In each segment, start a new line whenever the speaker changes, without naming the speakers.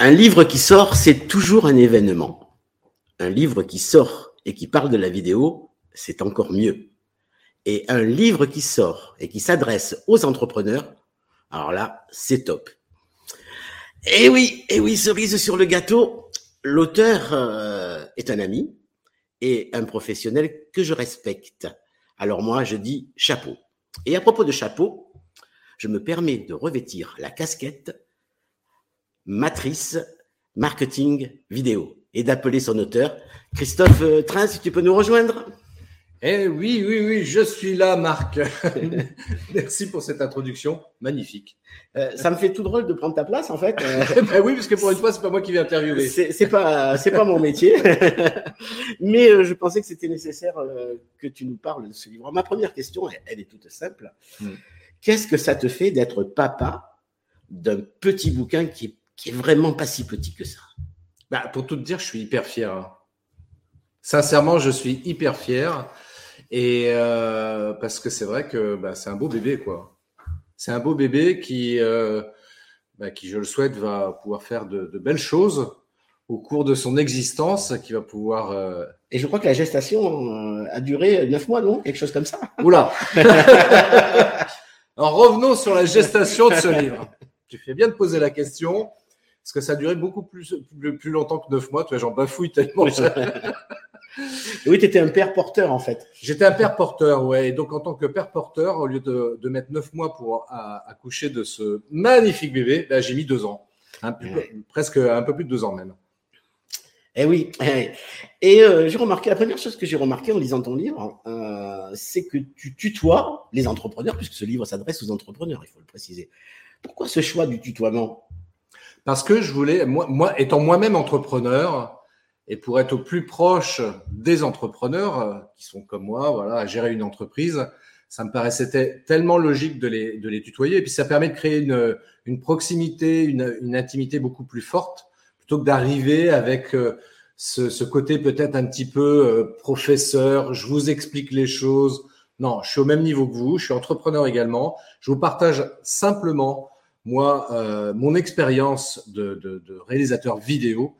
Un livre qui sort, c'est toujours un événement. Un livre qui sort et qui parle de la vidéo, c'est encore mieux. Et un livre qui sort et qui s'adresse aux entrepreneurs, alors là, c'est top. Et oui, et oui, cerise sur le gâteau, l'auteur euh, est un ami et un professionnel que je respecte. Alors moi, je dis chapeau. Et à propos de chapeau, je me permets de revêtir la casquette matrice marketing vidéo et d'appeler son auteur. Christophe euh, Train, si tu peux nous rejoindre.
Eh oui, oui, oui, je suis là, Marc. Merci pour cette introduction magnifique.
Euh, ça me fait tout drôle de prendre ta place, en fait.
ben oui, parce que pour une fois, c'est pas moi qui vais interviewer.
C'est pas, c'est pas mon métier. Mais euh, je pensais que c'était nécessaire que tu nous parles de ce livre. Ma première question, elle, est toute simple. Hmm. Qu'est-ce que ça te fait d'être papa d'un petit bouquin qui est qui est vraiment pas si petit que ça.
Bah, pour tout te dire, je suis hyper fier. Hein. Sincèrement, je suis hyper fier. Et euh, parce que c'est vrai que bah, c'est un beau bébé, quoi. C'est un beau bébé qui, euh, bah, qui, je le souhaite, va pouvoir faire de, belles choses au cours de son existence, qui va pouvoir. Euh,
Et je crois que la gestation a duré neuf mois, non? Quelque chose comme ça.
Oula Alors revenons sur la gestation de ce livre. Tu fais bien de poser la question parce que ça a duré beaucoup plus, plus, longtemps que neuf mois. Tu vois, j'en bafouille tellement.
oui, tu étais un père porteur en fait.
J'étais un père porteur, ouais. Et donc en tant que père porteur, au lieu de, de mettre neuf mois pour accoucher de ce magnifique bébé, ben, j'ai mis deux ans, presque un peu plus de deux ans même.
Eh oui. Eh Et euh, j'ai remarqué, la première chose que j'ai remarqué en lisant ton livre, euh, c'est que tu tutoies les entrepreneurs, puisque ce livre s'adresse aux entrepreneurs, il faut le préciser. Pourquoi ce choix du tutoiement?
Parce que je voulais, moi, moi étant moi-même entrepreneur, et pour être au plus proche des entrepreneurs euh, qui sont comme moi, voilà, à gérer une entreprise, ça me paraissait tellement logique de les, de les tutoyer. Et puis ça permet de créer une, une proximité, une, une intimité beaucoup plus forte, plutôt que d'arriver avec euh, ce, ce côté peut-être un petit peu euh, professeur, je vous explique les choses. Non, je suis au même niveau que vous, je suis entrepreneur également. Je vous partage simplement moi, euh, mon expérience de, réalisateur vidéo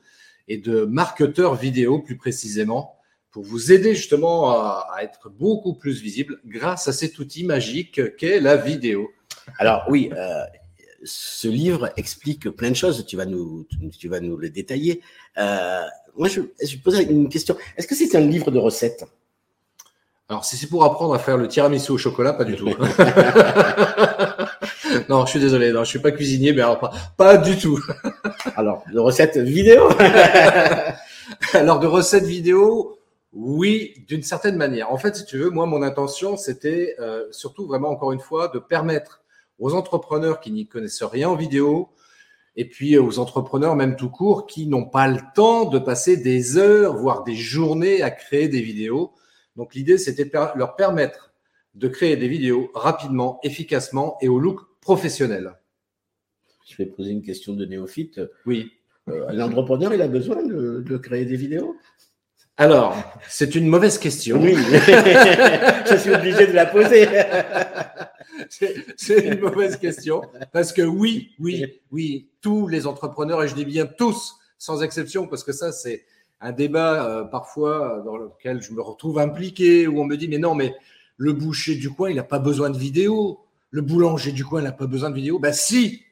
et de marketeur vidéo plus précisément, pour vous aider justement à, être beaucoup plus visible grâce à cet outil magique qu'est la vidéo.
Alors oui, euh, ce livre explique plein de choses. Tu vas nous, tu vas nous le détailler. Euh, moi, je, je posais une question. Est-ce que c'est un livre de recettes?
Alors, si c'est pour apprendre à faire le tiramisu au chocolat, pas du tout. non, je suis désolé, non, je suis pas cuisinier, mais alors pas, pas du tout.
alors, de recettes vidéo
Alors, de recettes vidéo, oui, d'une certaine manière. En fait, si tu veux, moi, mon intention, c'était euh, surtout vraiment, encore une fois, de permettre aux entrepreneurs qui n'y connaissent rien en vidéo, et puis aux entrepreneurs, même tout court, qui n'ont pas le temps de passer des heures, voire des journées à créer des vidéos, donc l'idée, c'était leur permettre de créer des vidéos rapidement, efficacement et au look professionnel.
Je vais poser une question de néophyte.
Oui.
Euh, un entrepreneur, il a besoin de, créer des vidéos?
Alors, c'est une mauvaise question.
Oui, je suis obligé de la poser.
c'est une mauvaise question parce que oui, oui, oui, tous les entrepreneurs, et je dis bien tous, sans exception, parce que ça, c'est un débat euh, parfois dans lequel je me retrouve impliqué, où on me dit, mais non, mais le boucher du coin, il n'a pas besoin de vidéo. Le boulanger du coin, n'a pas besoin de vidéo. Ben si,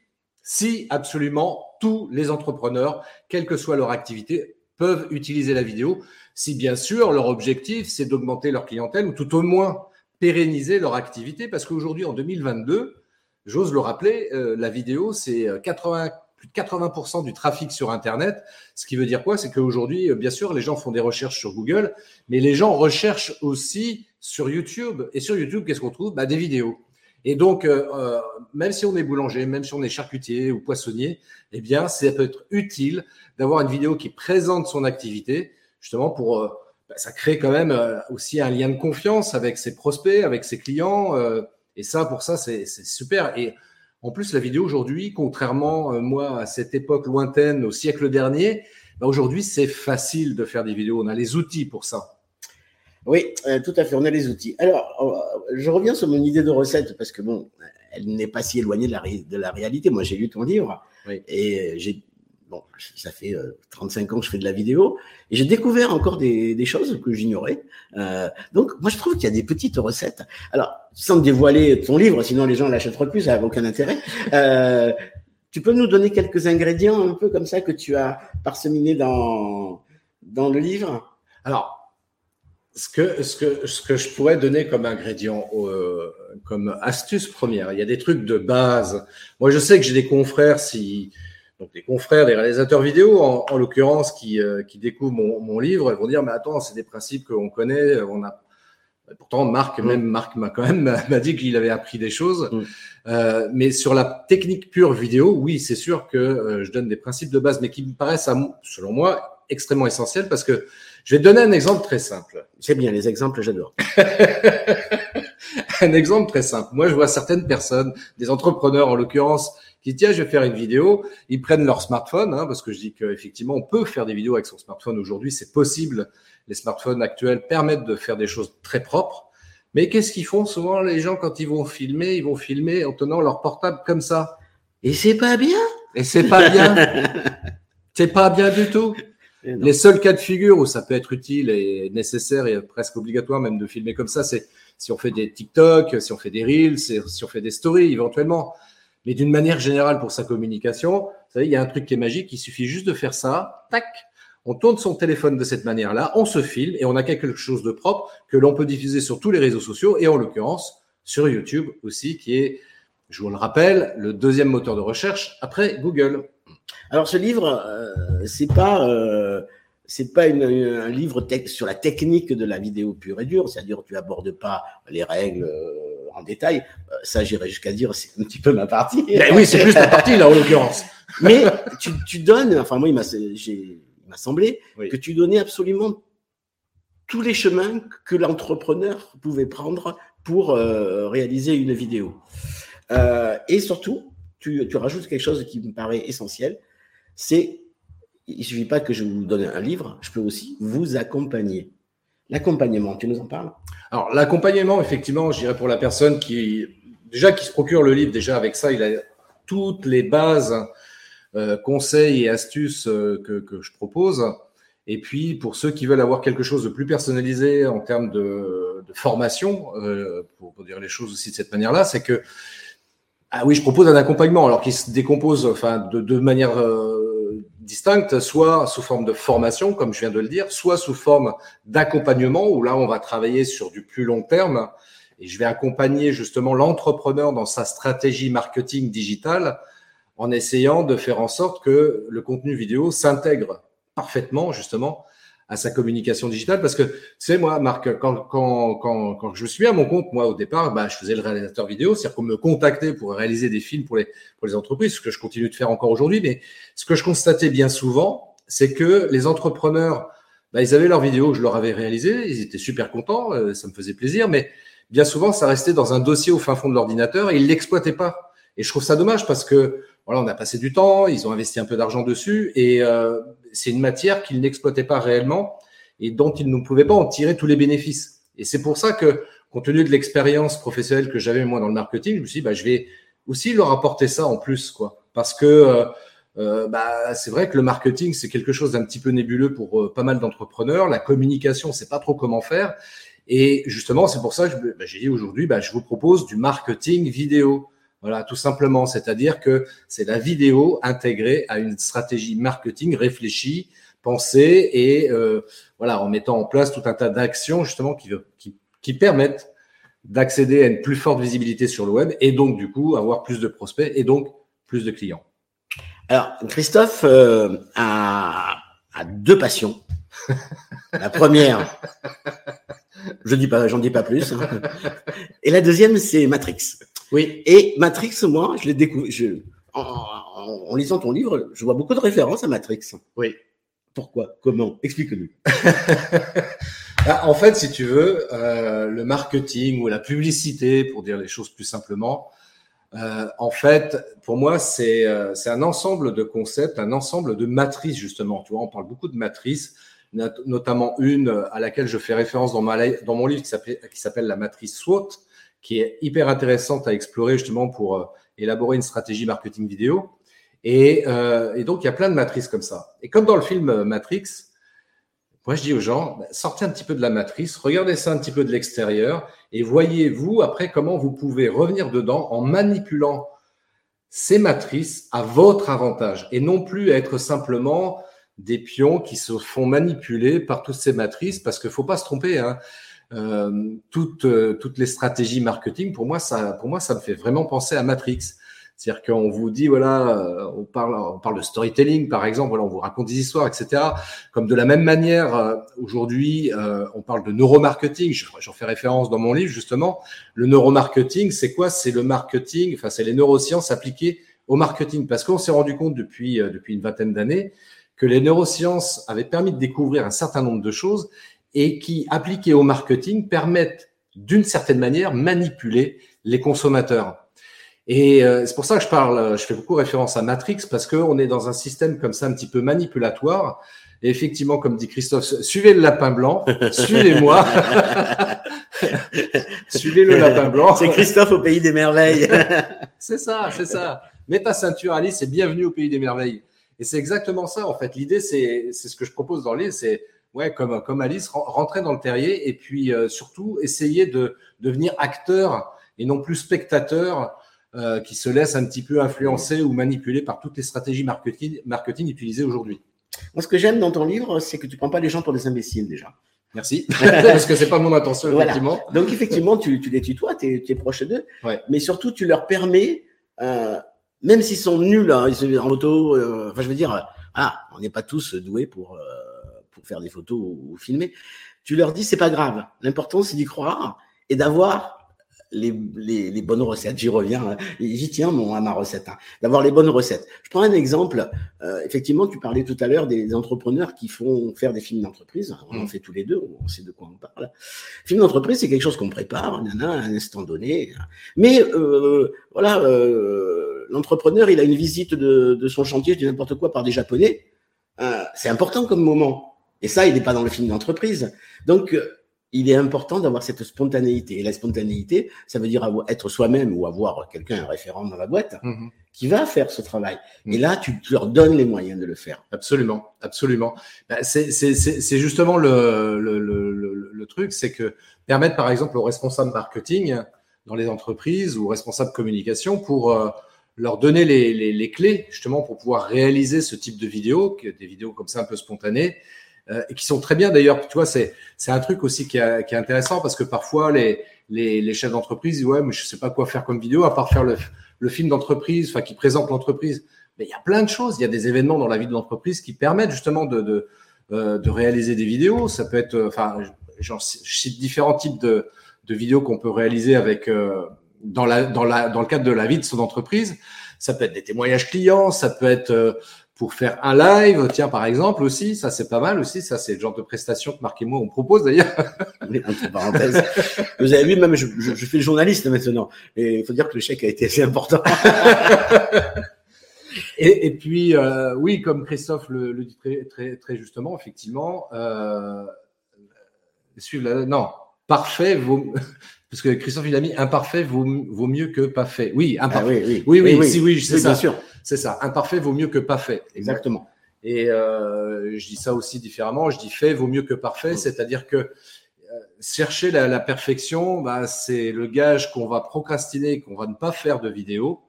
si, absolument, tous les entrepreneurs, quelle que soit leur activité, peuvent utiliser la vidéo, si bien sûr leur objectif, c'est d'augmenter leur clientèle ou tout au moins pérenniser leur activité, parce qu'aujourd'hui, en 2022, j'ose le rappeler, euh, la vidéo, c'est 80 euh, plus de 80% du trafic sur Internet. Ce qui veut dire quoi? C'est qu'aujourd'hui, euh, bien sûr, les gens font des recherches sur Google, mais les gens recherchent aussi sur YouTube. Et sur YouTube, qu'est-ce qu'on trouve? Bah, Des vidéos. Et donc, euh, euh, même si on est boulanger, même si on est charcutier ou poissonnier, eh bien, ça peut être utile d'avoir une vidéo qui présente son activité, justement pour, euh, bah, ça crée quand même aussi un lien de confiance avec ses prospects, avec ses clients. et ça, pour ça, c'est super. Et en plus, la vidéo aujourd'hui, contrairement moi à cette époque lointaine, au siècle dernier, bah, aujourd'hui, c'est facile de faire des vidéos. On a les outils pour ça.
Oui, euh, tout à fait, on a les outils. Alors, euh, je reviens sur mon idée de recette parce que bon, elle n'est pas si éloignée de la, de la réalité. Moi, j'ai lu ton livre et j'ai bon, ça fait 35 euh, ans que je fais de la vidéo et j'ai découvert encore des, des choses que j'ignorais. Euh, donc, moi, je trouve qu'il y a des petites recettes. Alors, sans dévoiler ton livre, sinon les gens l'achèteront plus, ça n'a aucun intérêt. Euh, tu peux nous donner quelques ingrédients un peu comme ça que tu as parseminés dans dans le livre?
Alors, ce que, ce, que, ce que je pourrais donner comme ingrédient, euh, comme astuce première, il y a des trucs de base. Moi, je sais que j'ai des confrères, si, donc des confrères, des réalisateurs vidéo, en, en l'occurrence, qui, euh, qui découvrent mon, mon, livre, ils vont dire, mais attends, c'est des principes qu'on connaît, on a. Pourtant, Marc, même Marc m'a quand même m'a dit qu'il avait appris des choses. Mm. Euh, mais sur la technique pure vidéo, oui, c'est sûr que je donne des principes de base, mais qui me paraissent, selon moi, extrêmement essentiels parce que je vais te donner un exemple très simple.
C'est bien, les exemples, j'adore.
un exemple très simple. Moi, je vois certaines personnes, des entrepreneurs en l'occurrence, qui disent, tiens, je vais faire une vidéo. Ils prennent leur smartphone, hein, parce que je dis qu'effectivement, on peut faire des vidéos avec son smartphone aujourd'hui. C'est possible. Les smartphones actuels permettent de faire des choses très propres. Mais qu'est-ce qu'ils font souvent les gens quand ils vont filmer? Ils vont filmer en tenant leur portable comme ça.
Et c'est pas bien.
Et c'est pas bien. c'est pas bien du tout. Les seuls cas de figure où ça peut être utile et nécessaire et presque obligatoire même de filmer comme ça, c'est si on fait des TikTok, si on fait des Reels, si on fait des stories éventuellement. Mais d'une manière générale pour sa communication, vous savez, il y a un truc qui est magique, il suffit juste de faire ça, tac, on tourne son téléphone de cette manière-là, on se filme et on a quelque chose de propre que l'on peut diffuser sur tous les réseaux sociaux et en l'occurrence sur YouTube aussi, qui est, je vous le rappelle, le deuxième moteur de recherche après Google.
Alors ce livre, euh, c'est pas euh, c'est pas une, un livre sur la technique de la vidéo pure et dure, c'est-à-dire tu abordes pas les règles euh, en détail. Euh, ça, j'irais jusqu'à dire c'est un petit peu ma partie.
Ben oui, c'est plus ma partie là en l'occurrence.
Mais tu, tu, donnes, enfin moi il m'a il m'a semblé que tu donnais absolument tous les chemins que l'entrepreneur pouvait prendre pour réaliser une vidéo. et surtout, tu, rajoutes quelque chose qui me paraît essentiel, c'est il suffit pas que je vous donne un livre, je peux aussi vous accompagner. L'accompagnement, tu nous en parles?
Alors l'accompagnement, effectivement, je dirais pour la personne qui déjà qui se procure le livre, déjà avec ça, il a toutes les bases, euh, conseils et astuces euh, que, je propose. Et puis pour ceux qui veulent avoir quelque chose de plus personnalisé en termes de, formation, euh, pour, dire les choses aussi de cette manière-là, c'est que ah oui, je propose un accompagnement alors qui se décompose enfin de deux manières euh, distinctes, soit sous forme de formation comme je viens de le dire, soit sous forme d'accompagnement où là on va travailler sur du plus long terme. Et je vais accompagner justement l'entrepreneur dans sa stratégie marketing digital en essayant de faire en sorte que le contenu vidéo s'intègre parfaitement justement à sa communication digitale parce que tu sais moi Marc quand quand quand quand je suis à mon compte moi au départ bah je faisais le réalisateur vidéo c'est-à-dire qu'on me contactait pour réaliser des films pour les pour les entreprises ce que je continue de faire encore aujourd'hui mais ce que je constatais bien souvent c'est que les entrepreneurs bah, ils avaient leurs vidéos je leur avais réalisées ils étaient super contents euh, ça me faisait plaisir mais bien souvent ça restait dans un dossier au fin fond de l'ordinateur et ils l'exploitaient pas. Et je trouve ça dommage parce que voilà, on a passé du temps, ils ont investi un peu d'argent dessus, et euh, c'est une matière qu'ils n'exploitaient pas réellement et dont ils ne pouvaient pas en tirer tous les bénéfices. Et c'est pour ça que, compte tenu de l'expérience professionnelle que j'avais moi dans le marketing, je me suis dit, bah, je vais aussi leur apporter ça en plus, quoi, parce que euh, euh bah, c'est vrai que le marketing c'est quelque chose d'un petit peu nébuleux pour euh, pas mal d'entrepreneurs. La communication, c'est pas trop comment faire. Et justement, c'est pour ça que bah, j'ai dit aujourd'hui, bah, je vous propose du marketing vidéo. Voilà, tout simplement. C'est-à-dire que c'est la vidéo intégrée à une stratégie marketing réfléchie, pensée et euh, voilà, en mettant en place tout un tas d'actions justement qui, qui, qui permettent d'accéder à une plus forte visibilité sur le web et donc du coup avoir plus de prospects et donc plus de clients.
Alors Christophe euh, a, a deux passions. la première, je dis pas, j'en dis pas plus. Hein. Et la deuxième, c'est Matrix. Oui. Et Matrix, moi, je l'ai découvert. Je... En, en, lisant ton livre, je vois beaucoup de références à Matrix.
Oui.
Pourquoi? Comment? Explique-nous.
Ah, en fait, si tu veux, euh, le marketing ou la publicité, pour dire les choses plus simplement, euh, en fait, pour moi, c'est euh, un ensemble de concepts, un ensemble de matrices, justement. Tu vois, on parle beaucoup de matrices, notamment une à laquelle je fais référence dans, ma, dans mon livre qui s'appelle la matrice SWOT, qui est hyper intéressante à explorer justement pour euh, élaborer une stratégie marketing vidéo. Et, euh, et, donc, il y a plein de matrices comme ça. Et comme dans le film Matrix, moi, je dis aux gens, bah, sortez un petit peu de la matrice, regardez ça un petit peu de l'extérieur et voyez-vous après comment vous pouvez revenir dedans en manipulant ces matrices à votre avantage et non plus être simplement des pions qui se font manipuler par toutes ces matrices parce qu'il faut pas se tromper. Hein. Euh, toutes, euh, toutes les stratégies marketing, pour moi, ça, pour moi, ça me fait vraiment penser à Matrix. C'est-à-dire qu'on vous dit, voilà, euh, on parle, on parle de storytelling, par exemple, voilà, on vous raconte des histoires, etc. Comme de la même manière, aujourd'hui, on parle de neuromarketing. J'en fais référence dans mon livre, justement. Le neuromarketing, c'est quoi? C'est le marketing, enfin, c'est les neurosciences appliquées au marketing. Parce qu'on s'est rendu compte depuis, depuis une vingtaine d'années que les neurosciences avaient permis de découvrir un certain nombre de choses et qui, appliquées au marketing, permettent d'une certaine manière manipuler les consommateurs. Et euh, c'est pour ça que je parle, je fais beaucoup référence à Matrix parce qu'on est dans un système comme ça un petit peu manipulatoire. Et effectivement, comme dit Christophe, suivez le lapin blanc, suivez-moi, suivez le lapin blanc.
C'est Christophe au pays des merveilles.
c'est ça, c'est ça. Mets ta ceinture, Alice, et bienvenue au pays des merveilles. Et c'est exactement ça, en fait. L'idée, c'est, c'est ce que je propose dans l'île, c'est, ouais, comme, comme Alice, rentrer dans le terrier et puis euh, surtout essayer de devenir acteur et non plus spectateur euh, qui se laisse un petit peu influencer ou manipuler par toutes les stratégies marketing, marketing utilisées aujourd'hui.
Moi, ce que j'aime dans ton livre, c'est que tu prends pas les gens pour des imbéciles déjà.
Merci, parce que c'est pas mon intention, effectivement.
Donc, effectivement, tu, tu les tutoies, tu es, proche d'eux,
ouais.
mais surtout, tu leur permets, euh, même s'ils sont nuls hein, ils sont en moto, euh, enfin, je veux dire, ah, on n'est pas tous doués pour, pour faire des photos ou, ou filmer. Tu leur dis, c'est pas grave. L'important, c'est d'y croire et d'avoir les, les, les, bonnes recettes. J'y reviens, hein. j'y tiens mon, à ma recette, hein, d'avoir les bonnes recettes. Je prends un exemple. Euh, effectivement, tu parlais tout à l'heure des entrepreneurs qui font faire des films d'entreprise. On en mmh. fait tous les deux, on sait de quoi on parle. Film d'entreprise, c'est quelque chose qu'on prépare, a à un instant donné. Mais euh, voilà, euh, l'entrepreneur, il a une visite de, de son chantier, de n'importe quoi, par des Japonais. C'est important comme moment. Et ça, il n'est pas dans le film d'entreprise. Donc, il est important d'avoir cette spontanéité. Et la spontanéité, ça veut dire être soi-même ou avoir quelqu'un, un référent dans la boîte, mmh qui va faire ce travail. Mmh. Et là, tu leur donnes les moyens de le faire.
Absolument, absolument. Ben, c'est justement le, le, le, le truc, c'est que permettre par exemple aux responsables marketing dans les entreprises ou responsables communication pour euh, leur donner les, les, les, clés justement pour pouvoir réaliser ce type de vidéos, des vidéos comme ça un peu spontanées, euh, et qui sont très bien d'ailleurs. Tu vois, c'est c'est un truc aussi qui, est, qui est intéressant parce que parfois les les, les chefs d'entreprise disent ouais, mais je sais pas quoi faire comme vidéo à part faire le le film d'entreprise, enfin qui présente l'entreprise. Mais il y a plein de choses. Il y a des événements dans la vie de l'entreprise qui permettent justement de de, euh, de réaliser des vidéos. Ça peut être, euh, enfin, je cite différents types de de vidéos qu'on peut réaliser avec euh, dans la dans la dans le cadre de la vie de son entreprise. Ça peut être des témoignages clients, ça peut être euh, pour faire un live, tiens, par exemple, aussi, ça c'est pas mal aussi, ça c'est le genre de prestation que Marc et moi on propose d'ailleurs.
entre parenthèses. Vous avez vu, même je, je, je, fais le journaliste maintenant, et il faut dire que le chèque a été assez important.
et, et, puis, euh, oui, comme Christophe le, le, dit très, très, très justement, effectivement, euh, suivre la, non, parfait vaut, parce que Christophe il a mis imparfait vaut, vaut mieux que pas fait. Oui, imparfait.
Ah oui, oui,
oui, oui, oui, si, oui, c'est ça.
Bien sûr.
C'est ça. Imparfait vaut mieux que pas fait.
Exactement.
Et euh, je dis ça aussi différemment. Je dis fait vaut mieux que parfait, mmh. c'est-à-dire que euh, chercher la, la perfection, bah, c'est le gage qu'on va procrastiner, qu'on va ne pas faire de vidéo.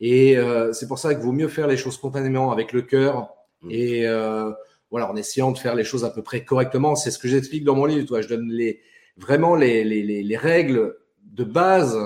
Et euh, c'est pour ça qu'il vaut mieux faire les choses spontanément avec le cœur mmh. et euh, voilà, en essayant de faire les choses à peu près correctement. C'est ce que j'explique dans mon livre. Toi, je donne les vraiment les, les, les, règles de base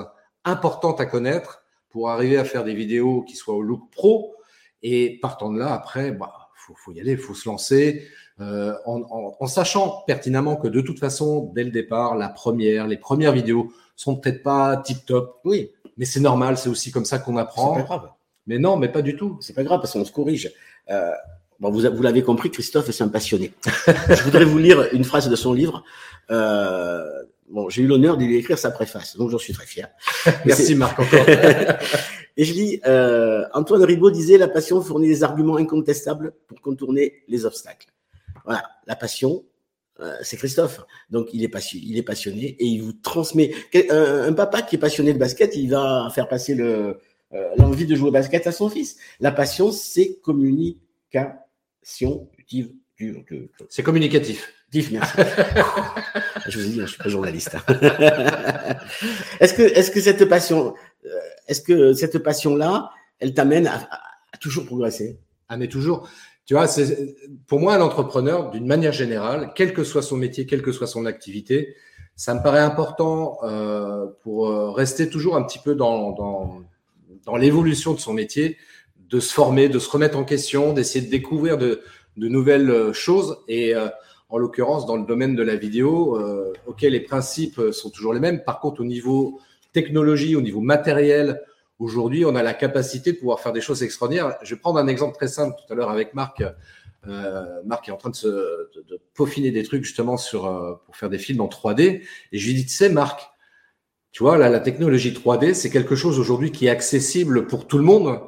importantes à connaître pour arriver à faire des vidéos qui soient au look pro. Et partant de là, après, bah, faut, faut y aller, faut se lancer, euh, en, en, en, sachant pertinemment que de toute façon, dès le départ, la première, les premières vidéos sont peut-être pas tip top.
Oui.
Mais c'est normal, c'est aussi comme ça qu'on apprend.
C'est pas grave.
Mais non, mais pas du tout.
C'est pas grave parce qu'on se corrige. Euh, bon, vous, vous l'avez compris, Christophe est un passionné. Je voudrais vous lire une phrase de son livre. Euh, bon, j'ai eu l'honneur de lui écrire sa préface, donc j'en suis très fier.
Merci Marc encore.
Et je lis, euh, Antoine Ribaud disait, la passion fournit des arguments incontestables pour contourner les obstacles. Voilà, la passion, euh, c'est Christophe. Donc il est, passionné, il est passionné et il vous transmet. Un, un, papa qui est passionné de basket, il va faire passer le, euh, l'envie de jouer au basket à son fils. La passion, c'est communication.
C'est communicatif.
Merci. je vous dis, je suis pas journaliste. est-ce que, est-ce que cette passion, euh, est-ce que cette passion-là, elle t'amène à, à, toujours progresser?
Ah, mais toujours. Tu vois, c'est pour moi, un entrepreneur, d'une manière générale, quel que soit son métier, quelle que soit son activité, ça me paraît important euh, pour euh, rester toujours un petit peu dans, dans, dans l'évolution de son métier, de se former, de se remettre en question, d'essayer de découvrir de, de nouvelles euh, choses. Et euh, en l'occurrence, dans le domaine de la vidéo, euh, ok, les principes sont toujours les mêmes. Par contre, au niveau technologie, au niveau matériel, aujourd'hui, on a la capacité de pouvoir faire des choses extraordinaires. Je vais prendre un exemple très simple tout à l'heure avec Marc. Euh, Marc est en train de, se, de, de, peaufiner des trucs justement sur, euh, pour faire des films en 3D. Et je lui dis, tu sais, Marc, tu vois, là, la technologie 3D, c'est quelque chose aujourd'hui qui est accessible pour tout le monde.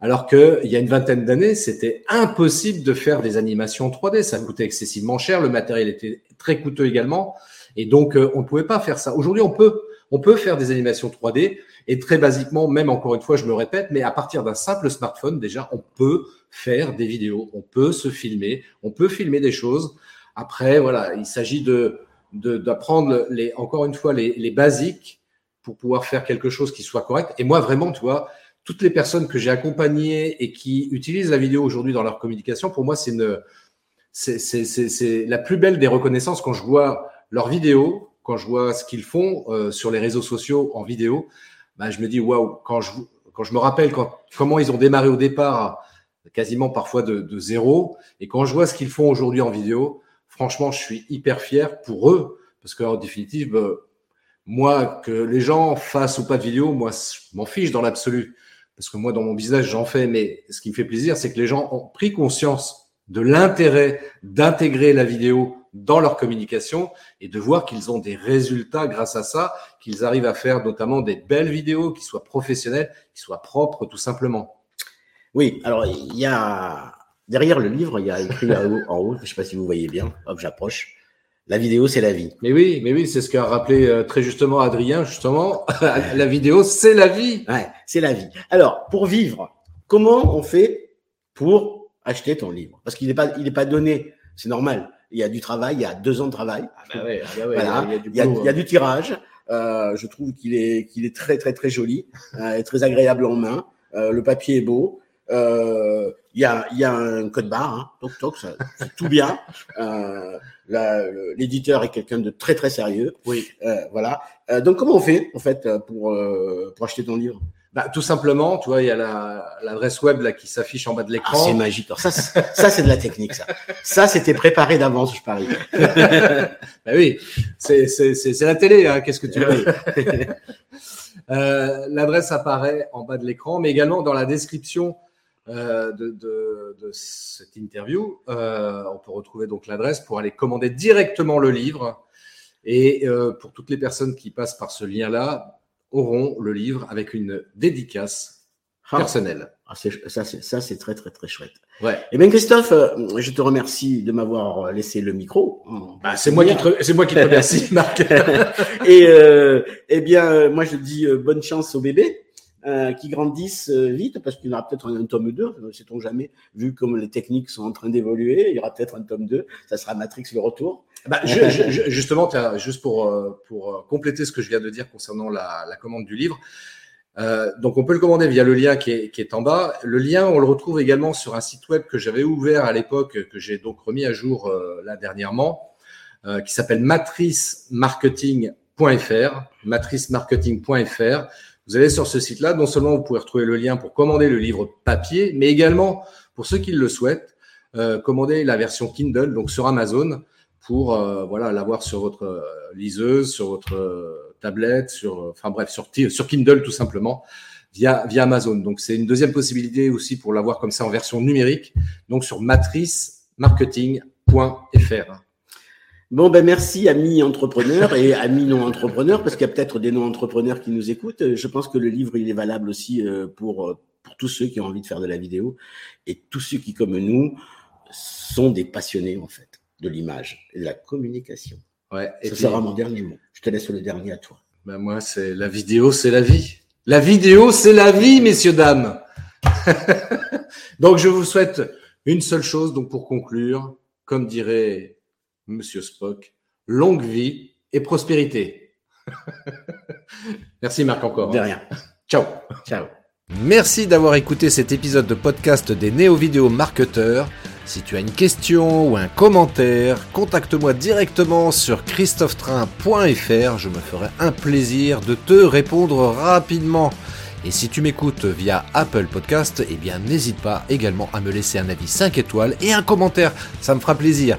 Alors qu'il y a une vingtaine d'années, c'était impossible de faire des animations 3D. Ça coûtait excessivement cher. Le matériel était très coûteux également. Et donc, euh, on ne pouvait pas faire ça. Aujourd'hui, on peut. On peut faire des animations 3D. Et très basiquement, même encore une fois, je me répète, mais à partir d'un simple smartphone, déjà, on peut faire des vidéos. On peut se filmer. On peut filmer des choses. Après, voilà, il s'agit de d'apprendre les, encore une fois, les, les basiques pour pouvoir faire quelque chose qui soit correct. Et moi, vraiment, tu vois, toutes les personnes que j'ai accompagnées et qui utilisent la vidéo aujourd'hui dans leur communication, pour moi, c'est la plus belle des reconnaissances quand je vois leurs vidéos, quand je vois ce qu'ils font euh, sur les réseaux sociaux en vidéo. Bah, je me dis waouh, quand je, quand je me rappelle comment ils ont démarré au départ, quasiment parfois de, de zéro, et quand je vois ce qu'ils font aujourd'hui en vidéo, franchement, je suis hyper fier pour eux, parce qu'en définitive, euh, moi, que les gens fassent ou pas de vidéo, moi, je m'en fiche dans l'absolu. Parce que moi, dans mon business, j'en fais. Mais ce qui me fait plaisir, c'est que les gens ont pris conscience de l'intérêt d'intégrer la vidéo dans leur communication et de voir qu'ils ont des résultats grâce à ça, qu'ils arrivent à faire notamment des belles vidéos qui soient professionnelles, qui soient propres tout simplement.
Oui, alors il y a derrière le livre, il y a écrit en haut, je ne sais pas si vous voyez bien, hop, j'approche. La vidéo, c'est la vie.
Mais oui, mais oui, c'est ce qu'a rappelé euh, très justement Adrien, justement. la vidéo, c'est la vie.
Ouais, c'est la vie. Alors, pour vivre, comment on fait pour acheter ton livre? Parce qu'il n'est pas, il n'est pas donné. C'est normal. Il y a du travail, il y a deux ans de travail.
Ah bah ouais, ah bah ouais,
voilà. il, y a, du, il, y a, il y a du tirage. Euh, je trouve qu'il est, qu'il est très, très, très joli, euh, et très agréable en main. Euh, le papier est beau. Euh, il y a, y a un code barre, hein, toc toc, ça, tout bien. Euh, l'éditeur est quelqu'un de très très sérieux.
Oui.
Euh, voilà. Euh, donc comment on fait en fait pour euh, pour acheter ton livre?
Bah, tout simplement, tu vois, il y a l'adresse web là qui s'affiche en bas de l'écran.
Ah, c'est magique. Alors, ça, ça c'est de la technique, ça. Ça, c'était préparé d'avance, je parie.
bah oui, c'est la télé. Hein, Qu'est-ce que tu veux? Euh, L'adresse apparaît en bas de l'écran, mais également dans la description euh, de, de, de, cette interview. Euh, on peut retrouver donc l'adresse pour aller commander directement le livre. Et euh, pour toutes les personnes qui passent par ce lien-là, auront le livre avec une dédicace ah. personnelle.
Ah, ça, c'est très très très chouette.
Ouais.
Eh bien, Christophe, je te remercie de m'avoir laissé le micro.
Bah, c'est moi qui te, c'est moi qui te remercie, Marc.
Et eh bien, moi je dis bonne chance au bébé euh, qui grandissent euh, vite, parce qu'il y aura peut-être un, un, tome 2, ne sait-on jamais, vu comme les techniques sont en train d'évoluer, il y aura peut-être un tome 2, ça sera Matrix le retour.
Bah, je, je, justement, juste pour, euh, pour compléter ce que je viens de dire concernant la, la commande du livre, euh, donc on peut le commander via le lien qui est, qui est, en bas. Le lien, on le retrouve également sur un site web que j'avais ouvert à l'époque, que j'ai donc remis à jour euh, là dernièrement, euh, qui s'appelle matricemarketing.fr, matricemarketing.fr. Vous allez sur ce site-là, non seulement vous pouvez retrouver le lien pour commander le livre papier, mais également, pour ceux qui le souhaitent, euh, commander la version Kindle, donc sur Amazon, pour euh, voilà l'avoir sur votre liseuse, sur votre tablette, sur, enfin bref, sur, Kindle tout simplement, via, via Amazon. Donc c'est une deuxième possibilité aussi pour l'avoir comme ça en version numérique, donc sur matricemarketing.fr.
Bon, ben merci amis entrepreneurs et amis non entrepreneurs, parce qu'il y a peut-être des non entrepreneurs qui nous écoutent. Je pense que le livre, il est valable aussi euh, pour, euh, pour tous ceux qui ont envie de faire de la vidéo et tous ceux qui, comme nous, sont des passionnés en fait de l'image et de la communication.
Ouais,
et Ça sera mon dernier mot. Je te laisse le dernier à toi.
Ben moi, c'est la vidéo, c'est la vie. La vidéo, c'est la vie, messieurs, dames. donc, je vous souhaite une seule chose, donc pour conclure, comme dirait Monsieur Spock, longue vie et prospérité. Merci Marc encore.
De rien.
Ciao.
Ciao.
Merci d'avoir écouté cet épisode de podcast des néo-vidéo marketeurs. Si tu as une question ou un commentaire, contacte-moi directement sur christophetrain.fr. Je me ferai un plaisir de te répondre rapidement. Et si tu m'écoutes via Apple Podcast, eh bien n'hésite pas également à me laisser un avis 5 étoiles et un commentaire, ça me fera plaisir.